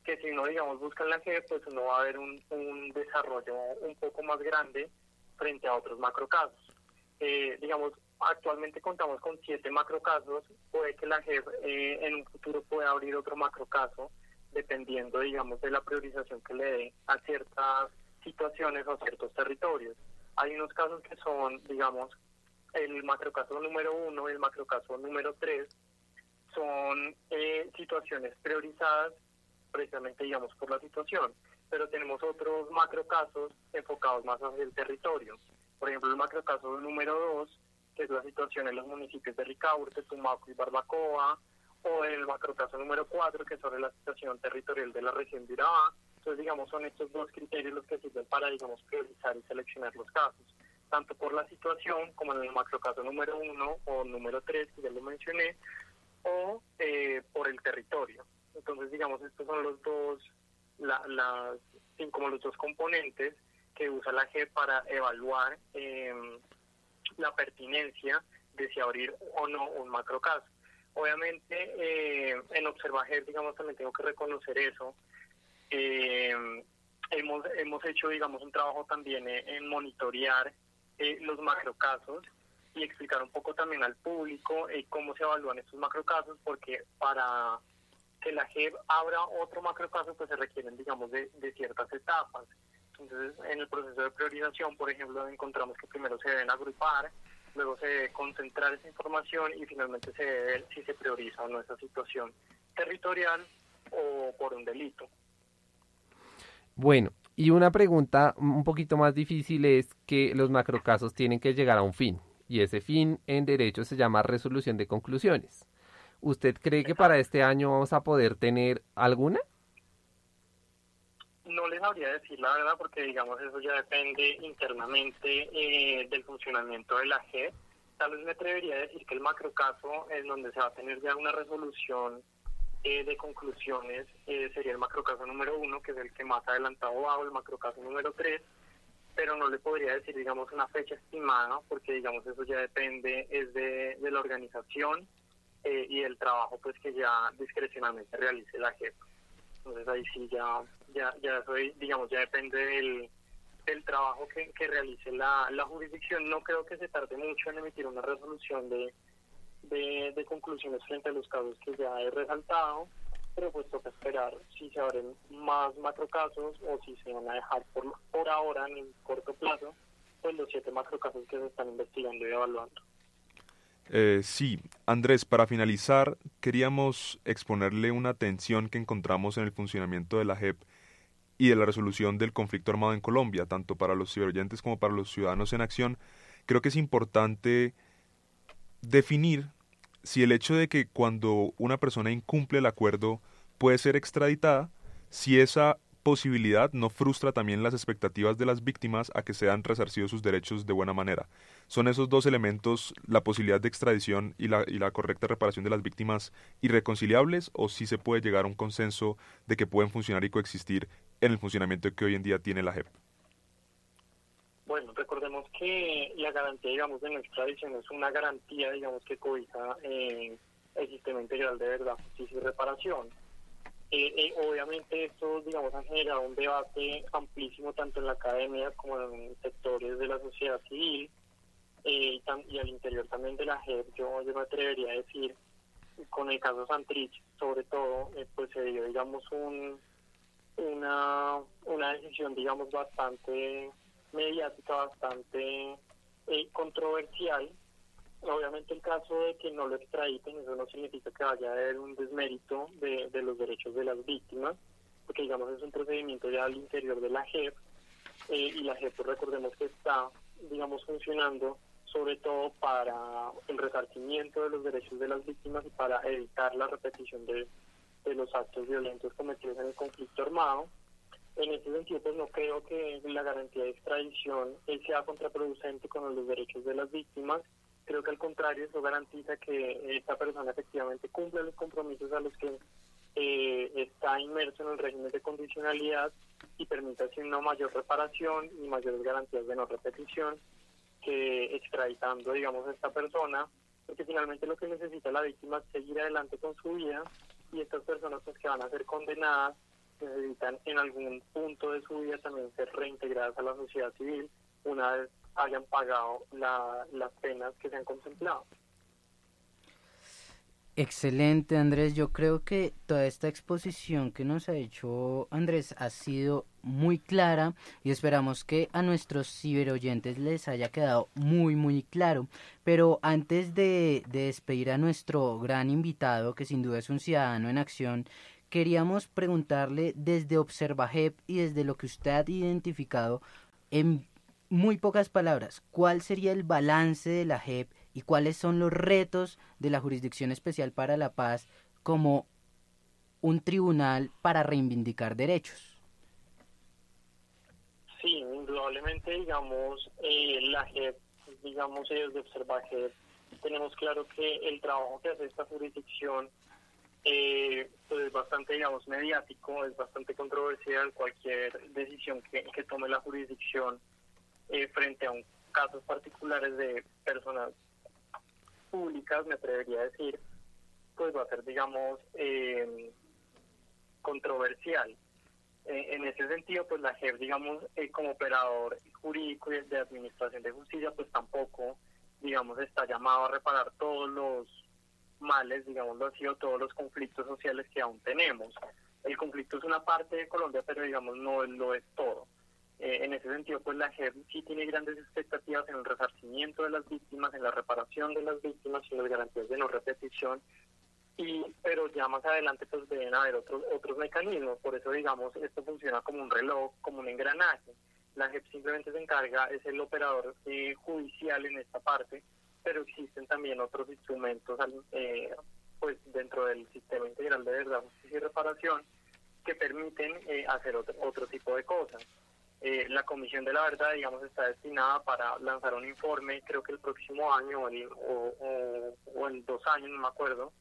que si uno, digamos, busca en la JEP, pues uno va a ver un, un desarrollo un poco más grande frente a otros macrocasos. Eh, digamos, actualmente contamos con siete macrocasos, puede que la JEP eh, en un futuro pueda abrir otro macrocaso, dependiendo, digamos, de la priorización que le dé a ciertas situaciones o a ciertos territorios. Hay unos casos que son, digamos, el macrocaso número uno y el macrocaso número tres, son eh, situaciones priorizadas precisamente, digamos, por la situación, pero tenemos otros macrocasos enfocados más hacia el territorio. Por ejemplo, el macrocaso número dos, que es la situación en los municipios de Ricaurte, Tumaco y Barbacoa, o el macrocaso número cuatro, que es sobre la situación territorial de la región de Urabá. Entonces, digamos, son estos dos criterios los que sirven para, digamos, priorizar y seleccionar los casos, tanto por la situación, como en el macrocaso número uno o número tres, que ya lo mencioné, o eh, por el territorio. Entonces, digamos, estos son los dos, la, las, como los dos componentes que usa la G para evaluar em, la pertinencia de si abrir o no un macrocaso. Obviamente, eh, en Observager, digamos, también tengo que reconocer eso. Eh, hemos, hemos hecho, digamos, un trabajo también en monitorear eh, los macrocasos y explicar un poco también al público eh, cómo se evalúan estos macrocasos, porque para que la JEP abra otro macrocaso, pues se requieren, digamos, de ciertas etapas. Entonces, en el proceso de priorización, por ejemplo, encontramos que primero se deben agrupar, luego se debe concentrar esa información y finalmente se debe ver si se prioriza o no esa situación territorial o por un delito. Bueno, y una pregunta un poquito más difícil es que los macrocasos tienen que llegar a un fin, y ese fin en derecho se llama resolución de conclusiones. ¿Usted cree que para este año vamos a poder tener alguna? No les sabría decir la verdad porque digamos eso ya depende internamente eh, del funcionamiento de la G. Tal vez me atrevería a decir que el macrocaso en donde se va a tener ya una resolución eh, de conclusiones eh, sería el macrocaso número uno, que es el que más adelantado va, o el macrocaso número tres, pero no le podría decir, digamos, una fecha estimada, porque, digamos, eso ya depende es de, la organización y el trabajo, pues, que ya discrecionalmente realice la jefa. Entonces ahí sí ya, ya, ya soy, digamos, ya depende del, del trabajo que, que realice la, la jurisdicción. No creo que se tarde mucho en emitir una resolución de, de, conclusiones frente a los casos que ya he resaltado, pero pues toca esperar si se abren más macrocasos o si se van a dejar por, por ahora en el corto plazo, pues los siete macrocasos que se están investigando y evaluando. Eh, sí, Andrés, para finalizar, queríamos exponerle una tensión que encontramos en el funcionamiento de la JEP y de la resolución del conflicto armado en Colombia, tanto para los ciberoyentes como para los ciudadanos en acción. Creo que es importante definir si el hecho de que cuando una persona incumple el acuerdo puede ser extraditada, si esa posibilidad no frustra también las expectativas de las víctimas a que sean resarcidos sus derechos de buena manera. ¿Son esos dos elementos, la posibilidad de extradición y la, y la correcta reparación de las víctimas, irreconciliables o si se puede llegar a un consenso de que pueden funcionar y coexistir en el funcionamiento que hoy en día tiene la JEP? Bueno, recordemos que la garantía, digamos, de no extradición es una garantía, digamos, que cobija eh, el sistema integral de verdad, justicia y reparación. Eh, eh, obviamente esto, digamos, ha generado un debate amplísimo tanto en la academia como en sectores de la sociedad civil eh, y, al interior también de la JEP. Yo, yo me atrevería a decir, con el caso Santrich, sobre todo, eh, pues se dio, digamos, un, una, una decisión, digamos, bastante mediática, bastante eh, controversial. Obviamente el caso de que no lo extraditen, eso no significa que vaya a haber un desmérito de, de los derechos de las víctimas, porque digamos es un procedimiento ya al interior de la JEP, eh, y la JEP, pues, recordemos que está, digamos, funcionando sobre todo para el resarcimiento de los derechos de las víctimas y para evitar la repetición de, de los actos violentos cometidos en el conflicto armado. En ese sentido, pues no creo que la garantía de extradición sea contraproducente con los derechos de las víctimas. Creo que al contrario, eso garantiza que esta persona efectivamente cumple los compromisos a los que eh, está inmerso en el régimen de condicionalidad y permite así una mayor reparación y mayores garantías de no repetición que extraditando, digamos, a esta persona, porque finalmente lo que necesita la víctima es seguir adelante con su vida y estas personas pues, que van a ser condenadas necesitan en algún punto de su vida también ser reintegradas a la sociedad civil una vez hayan pagado la, las penas que se han contemplado. Excelente, Andrés. Yo creo que toda esta exposición que nos ha hecho Andrés ha sido muy clara y esperamos que a nuestros ciberoyentes les haya quedado muy, muy claro. Pero antes de, de despedir a nuestro gran invitado, que sin duda es un ciudadano en acción, queríamos preguntarle desde ObservaJEP y desde lo que usted ha identificado, en muy pocas palabras, ¿cuál sería el balance de la JEP y cuáles son los retos de la Jurisdicción Especial para la Paz como un tribunal para reivindicar derechos? indudablemente, digamos, eh, la JEP, digamos, ellos de Observaje, tenemos claro que el trabajo que hace esta jurisdicción eh, pues es bastante, digamos, mediático, es bastante controversial cualquier decisión que, que tome la jurisdicción eh, frente a un casos particulares de personas públicas, me atrevería a decir, pues va a ser, digamos, eh, controversial. En ese sentido, pues la JEP, digamos, eh, como operador jurídico y de administración de justicia, pues tampoco, digamos, está llamado a reparar todos los males, digámoslo así, o todos los conflictos sociales que aún tenemos. El conflicto es una parte de Colombia, pero digamos no lo es todo. Eh, en ese sentido, pues la JEP sí tiene grandes expectativas en el resarcimiento de las víctimas, en la reparación de las víctimas y en las garantías de no repetición. Y pero ya más adelante pues deben haber otros otros mecanismos. Por eso digamos esto funciona como un reloj como un engranaje. La JEP simplemente se encarga es el operador eh, judicial en esta parte pero existen también otros instrumentos eh, pues dentro del sistema integral de verdad justicia y reparación que permiten eh, hacer otro, otro tipo de cosas la Comisión de la Verdad, digamos, está destinada para lanzar un informe, creo que el próximo año o, o, o en dos años, no me acuerdo,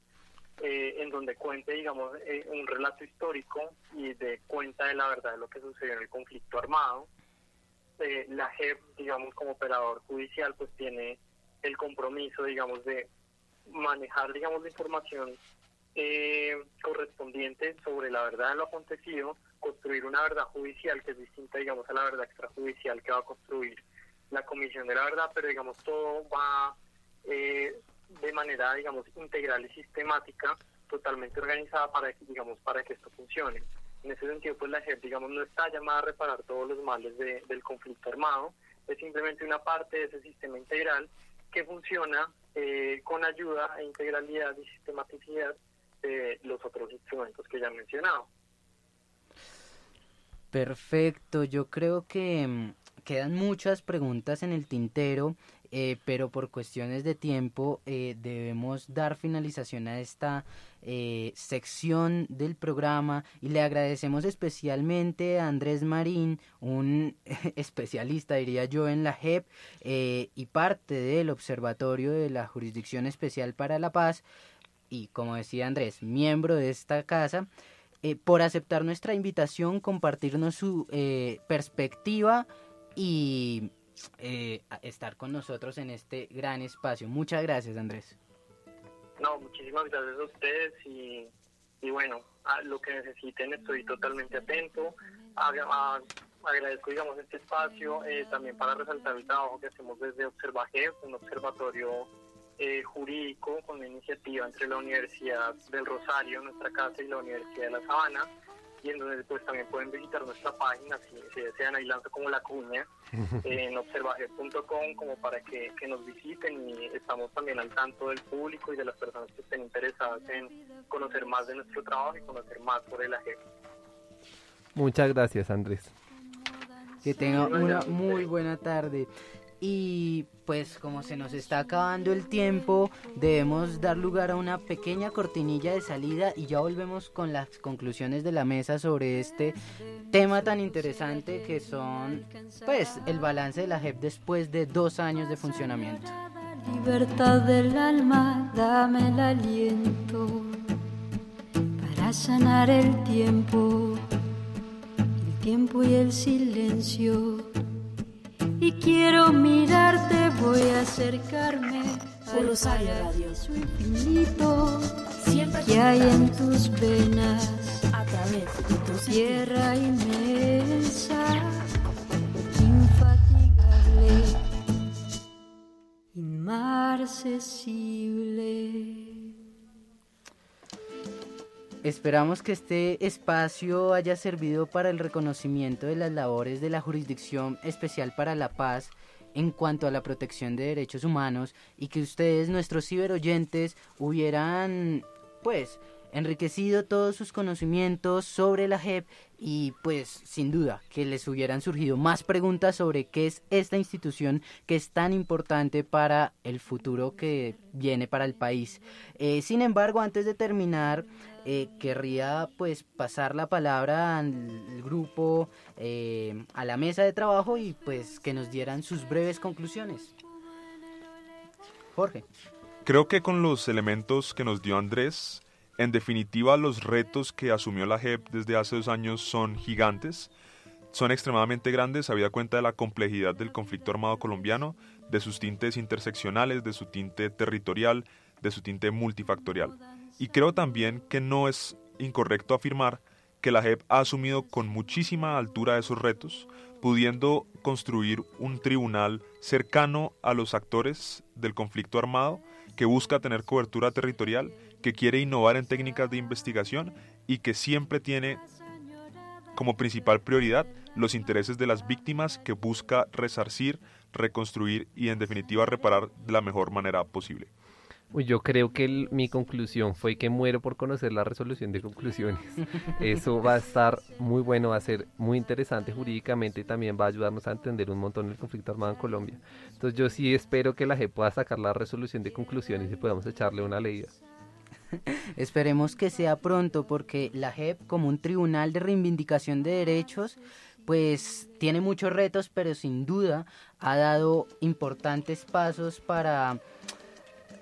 eh, en donde cuente, digamos, eh, un relato histórico y de cuenta de la verdad de lo que sucedió en el conflicto armado. Eh, la JEP, digamos, como operador judicial, pues tiene el compromiso, digamos, de manejar, digamos, la información correspondiente sobre la verdad de lo acontecido, construir una verdad judicial que es distinta, digamos, a la verdad extrajudicial que va a construir la Comisión de la Verdad, pero, digamos, todo va eh, de manera, digamos, integral y sistemática, totalmente organizada para que, digamos, para que esto funcione. En ese sentido, pues la gente, digamos, no está llamada a reparar todos los males del conflicto armado, es simplemente una parte de ese sistema integral que funciona eh, con ayuda e integralidad y sistematicidad de los otros instrumentos que ya he mencionado. Perfecto, yo creo que mm, quedan muchas preguntas en el tintero eh, pero por cuestiones de tiempo eh, debemos dar finalización a esta eh, sección del programa y le agradecemos especialmente a Andrés Marín, un <laughs> especialista diría yo en la JEP y parte del Observatorio de la Jurisdicción Especial para la Paz y como decía Andrés, miembro de esta casa. Por aceptar nuestra invitación, compartirnos su perspectiva y eh, estar con nosotros en este gran espacio. Muchas gracias, Andrés. No, muchísimas gracias a ustedes y, y bueno, a lo que necesiten estoy totalmente atento. agradezco, digamos, este espacio eh, también para resaltar el trabajo que hacemos desde Observaje, un observatorio eh, jurídico con una iniciativa entre la Universidad del Rosario, nuestra casa, y la Universidad de La Sabana y en donde pues también pueden visitar nuestra página si, desean ahí lanzo como la cuña <laughs> en observaje.com como para que, nos visiten y estamos también al tanto del público y de las personas que estén interesadas en conocer más de nuestro trabajo y conocer más sobre el AGEP. Muchas gracias Andrés. Que tenga una muy buena tarde. Y pues como se nos está acabando el tiempo, debemos dar lugar a una pequeña cortinilla de salida y ya volvemos con las conclusiones de la mesa sobre este tema tan interesante que son pues el balance de la JEP después de dos años de funcionamiento. Libertad del alma, dame el aliento para sanar el tiempo, el tiempo y el silencio y quiero mirarte, voy a acercarme. Por Rosario Radio. infinito Siempre que hay en tus venas. A través de tu tierra inmensa, infatigable, inmarcesible. Esperamos que este espacio haya servido para el reconocimiento de las labores de la Jurisdicción Especial para la Paz en cuanto a la protección de derechos humanos y que ustedes, nuestros ciberoyentes, hubieran, pues, enriquecido todos sus conocimientos sobre la JEP y pues sin duda que les hubieran surgido más preguntas sobre qué es esta institución que es tan importante para el futuro que viene para el país. Eh, sin embargo, antes de terminar, eh, querría pues pasar la palabra al grupo, eh, a la mesa de trabajo y pues que nos dieran sus breves conclusiones. Jorge. Creo que con los elementos que nos dio Andrés, en definitiva, los retos que asumió la JEP desde hace dos años son gigantes, son extremadamente grandes, habida cuenta de la complejidad del conflicto armado colombiano, de sus tintes interseccionales, de su tinte territorial, de su tinte multifactorial. Y creo también que no es incorrecto afirmar que la JEP ha asumido con muchísima altura esos retos, pudiendo construir un tribunal cercano a los actores del conflicto armado que busca tener cobertura territorial que quiere innovar en técnicas de investigación y que siempre tiene como principal prioridad los intereses de las víctimas que busca resarcir, reconstruir y en definitiva reparar de la mejor manera posible. Yo creo que mi conclusión fue que muero por conocer la resolución de conclusiones. <laughs> Eso va a estar muy bueno, va a ser muy interesante jurídicamente y también va a ayudarnos a entender un montón el conflicto armado en Colombia. Entonces yo sí espero que la G pueda sacar la resolución de conclusiones y podamos echarle una leída. <laughs> Esperemos que sea pronto porque la JEP como un tribunal de reivindicación de derechos pues tiene muchos retos pero sin duda ha dado importantes pasos para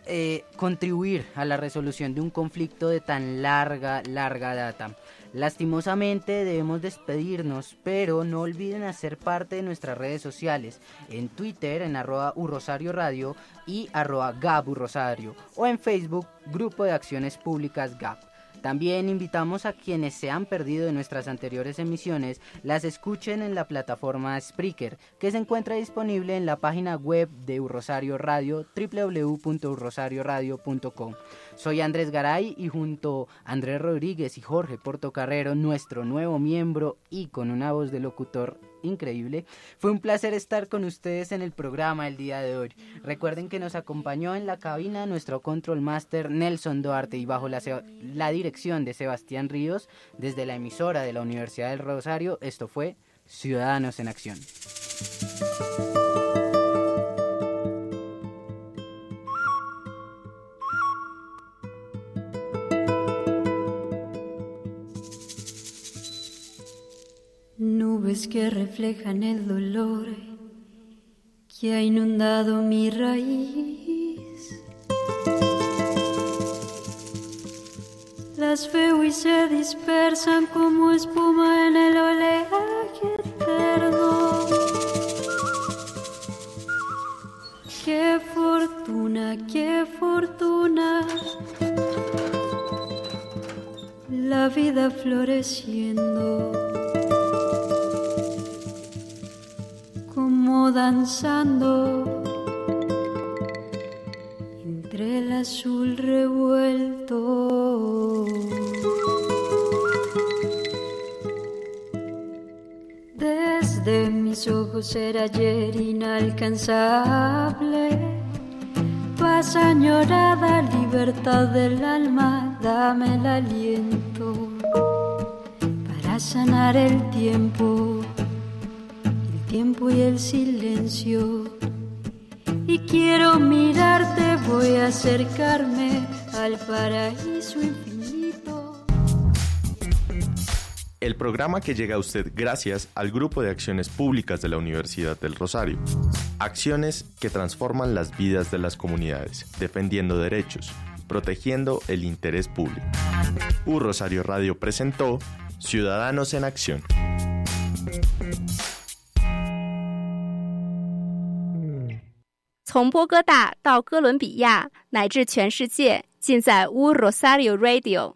eh, contribuir a la resolución de un conflicto de tan larga, larga data. Lastimosamente debemos despedirnos, pero no olviden hacer parte de nuestras redes sociales, en Twitter en arroba urrosario radio y arroba gaburrosario, o en Facebook Grupo de Acciones Públicas GAP. También invitamos a quienes se han perdido de nuestras anteriores emisiones, las escuchen en la plataforma Spreaker, que se encuentra disponible en la página web de Urrosario Radio, www.urrosarioradio.com. Soy Andrés Garay y junto a Andrés Rodríguez y Jorge Portocarrero, nuestro nuevo miembro y con una voz de locutor increíble, fue un placer estar con ustedes en el programa el día de hoy. Recuerden que nos acompañó en la cabina nuestro control master Nelson Duarte y bajo la, la dirección de Sebastián Ríos desde la emisora de la Universidad del Rosario, esto fue Ciudadanos en Acción. Nubes que reflejan el dolor que ha inundado mi raíz. Las veo y se dispersan como espuma en el oleaje eterno. Qué fortuna, qué fortuna. La vida floreciendo. Danzando entre el azul revuelto. Desde mis ojos era ayer inalcanzable. Paz añorada, libertad del alma, dame el aliento para sanar el tiempo tiempo y el silencio. Y quiero mirarte, voy a acercarme al paraíso infinito. El programa que llega a usted gracias al Grupo de Acciones Públicas de la Universidad del Rosario. Acciones que transforman las vidas de las comunidades, defendiendo derechos, protegiendo el interés público. U Rosario Radio presentó Ciudadanos en Acción. 从波哥大到哥伦比亚，乃至全世界，尽在乌 Rosario Radio。